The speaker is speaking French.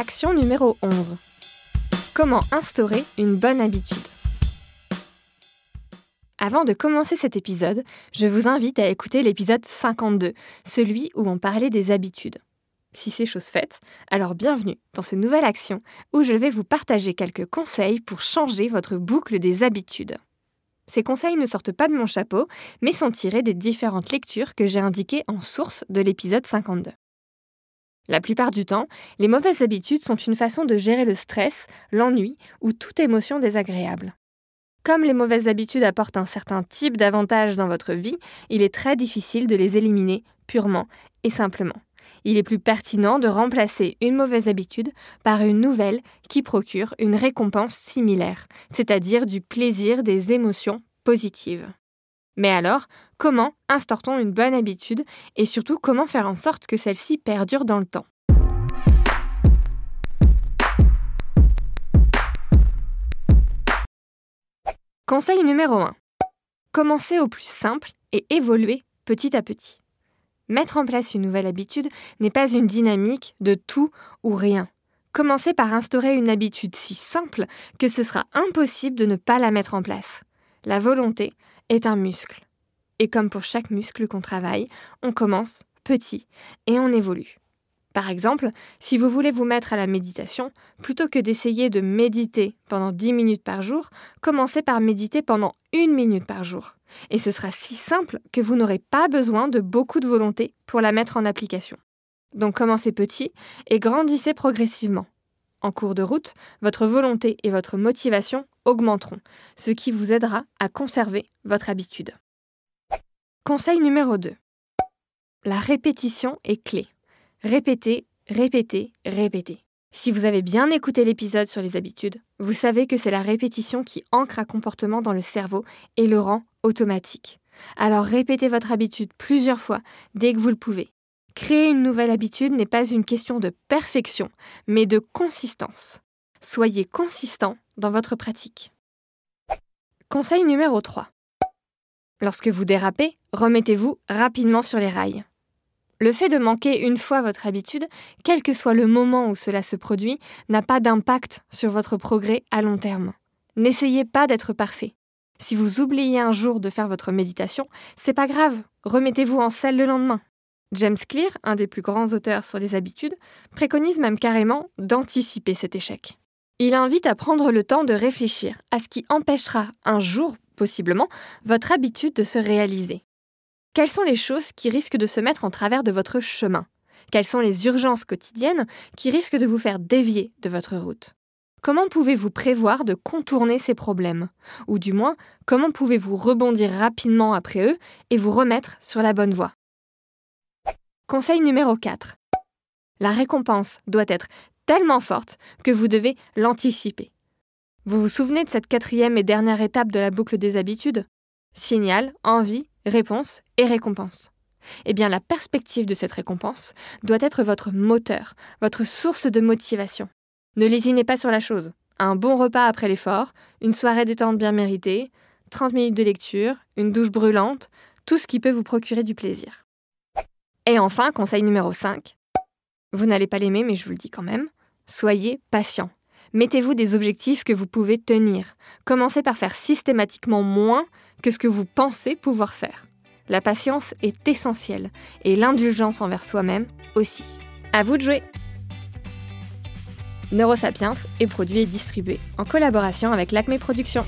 Action numéro 11. Comment instaurer une bonne habitude? Avant de commencer cet épisode, je vous invite à écouter l'épisode 52, celui où on parlait des habitudes. Si c'est chose faite, alors bienvenue dans ce nouvelle action où je vais vous partager quelques conseils pour changer votre boucle des habitudes. Ces conseils ne sortent pas de mon chapeau, mais sont tirés des différentes lectures que j'ai indiquées en source de l'épisode 52. La plupart du temps, les mauvaises habitudes sont une façon de gérer le stress, l'ennui ou toute émotion désagréable. Comme les mauvaises habitudes apportent un certain type d'avantages dans votre vie, il est très difficile de les éliminer purement et simplement. Il est plus pertinent de remplacer une mauvaise habitude par une nouvelle qui procure une récompense similaire, c'est-à-dire du plaisir des émotions positives. Mais alors, comment instaure-t-on une bonne habitude et surtout comment faire en sorte que celle-ci perdure dans le temps? Conseil numéro 1. Commencez au plus simple et évoluez petit à petit. Mettre en place une nouvelle habitude n'est pas une dynamique de tout ou rien. Commencez par instaurer une habitude si simple que ce sera impossible de ne pas la mettre en place. La volonté est un muscle. Et comme pour chaque muscle qu'on travaille, on commence petit et on évolue. Par exemple, si vous voulez vous mettre à la méditation, plutôt que d'essayer de méditer pendant 10 minutes par jour, commencez par méditer pendant une minute par jour. Et ce sera si simple que vous n'aurez pas besoin de beaucoup de volonté pour la mettre en application. Donc commencez petit et grandissez progressivement. En cours de route, votre volonté et votre motivation augmenteront, ce qui vous aidera à conserver votre habitude. Conseil numéro 2. La répétition est clé. Répétez, répétez, répétez. Si vous avez bien écouté l'épisode sur les habitudes, vous savez que c'est la répétition qui ancre un comportement dans le cerveau et le rend automatique. Alors répétez votre habitude plusieurs fois dès que vous le pouvez. Créer une nouvelle habitude n'est pas une question de perfection, mais de consistance. Soyez consistant dans votre pratique. Conseil numéro 3. Lorsque vous dérapez, remettez-vous rapidement sur les rails. Le fait de manquer une fois votre habitude, quel que soit le moment où cela se produit, n'a pas d'impact sur votre progrès à long terme. N'essayez pas d'être parfait. Si vous oubliez un jour de faire votre méditation, c'est pas grave, remettez-vous en selle le lendemain. James Clear, un des plus grands auteurs sur les habitudes, préconise même carrément d'anticiper cet échec. Il invite à prendre le temps de réfléchir à ce qui empêchera un jour, possiblement, votre habitude de se réaliser. Quelles sont les choses qui risquent de se mettre en travers de votre chemin? Quelles sont les urgences quotidiennes qui risquent de vous faire dévier de votre route? Comment pouvez-vous prévoir de contourner ces problèmes? Ou du moins, comment pouvez-vous rebondir rapidement après eux et vous remettre sur la bonne voie? Conseil numéro 4. La récompense doit être tellement forte que vous devez l'anticiper. Vous vous souvenez de cette quatrième et dernière étape de la boucle des habitudes? Signal, envie, réponse et récompense. Eh bien, la perspective de cette récompense doit être votre moteur, votre source de motivation. Ne lésinez pas sur la chose. Un bon repas après l'effort, une soirée détente bien méritée, 30 minutes de lecture, une douche brûlante, tout ce qui peut vous procurer du plaisir. Et enfin, conseil numéro 5. Vous n'allez pas l'aimer, mais je vous le dis quand même. Soyez patient. Mettez-vous des objectifs que vous pouvez tenir. Commencez par faire systématiquement moins que ce que vous pensez pouvoir faire. La patience est essentielle et l'indulgence envers soi-même aussi. À vous de jouer Neurosapiens est produit et distribué en collaboration avec l'Acme Productions.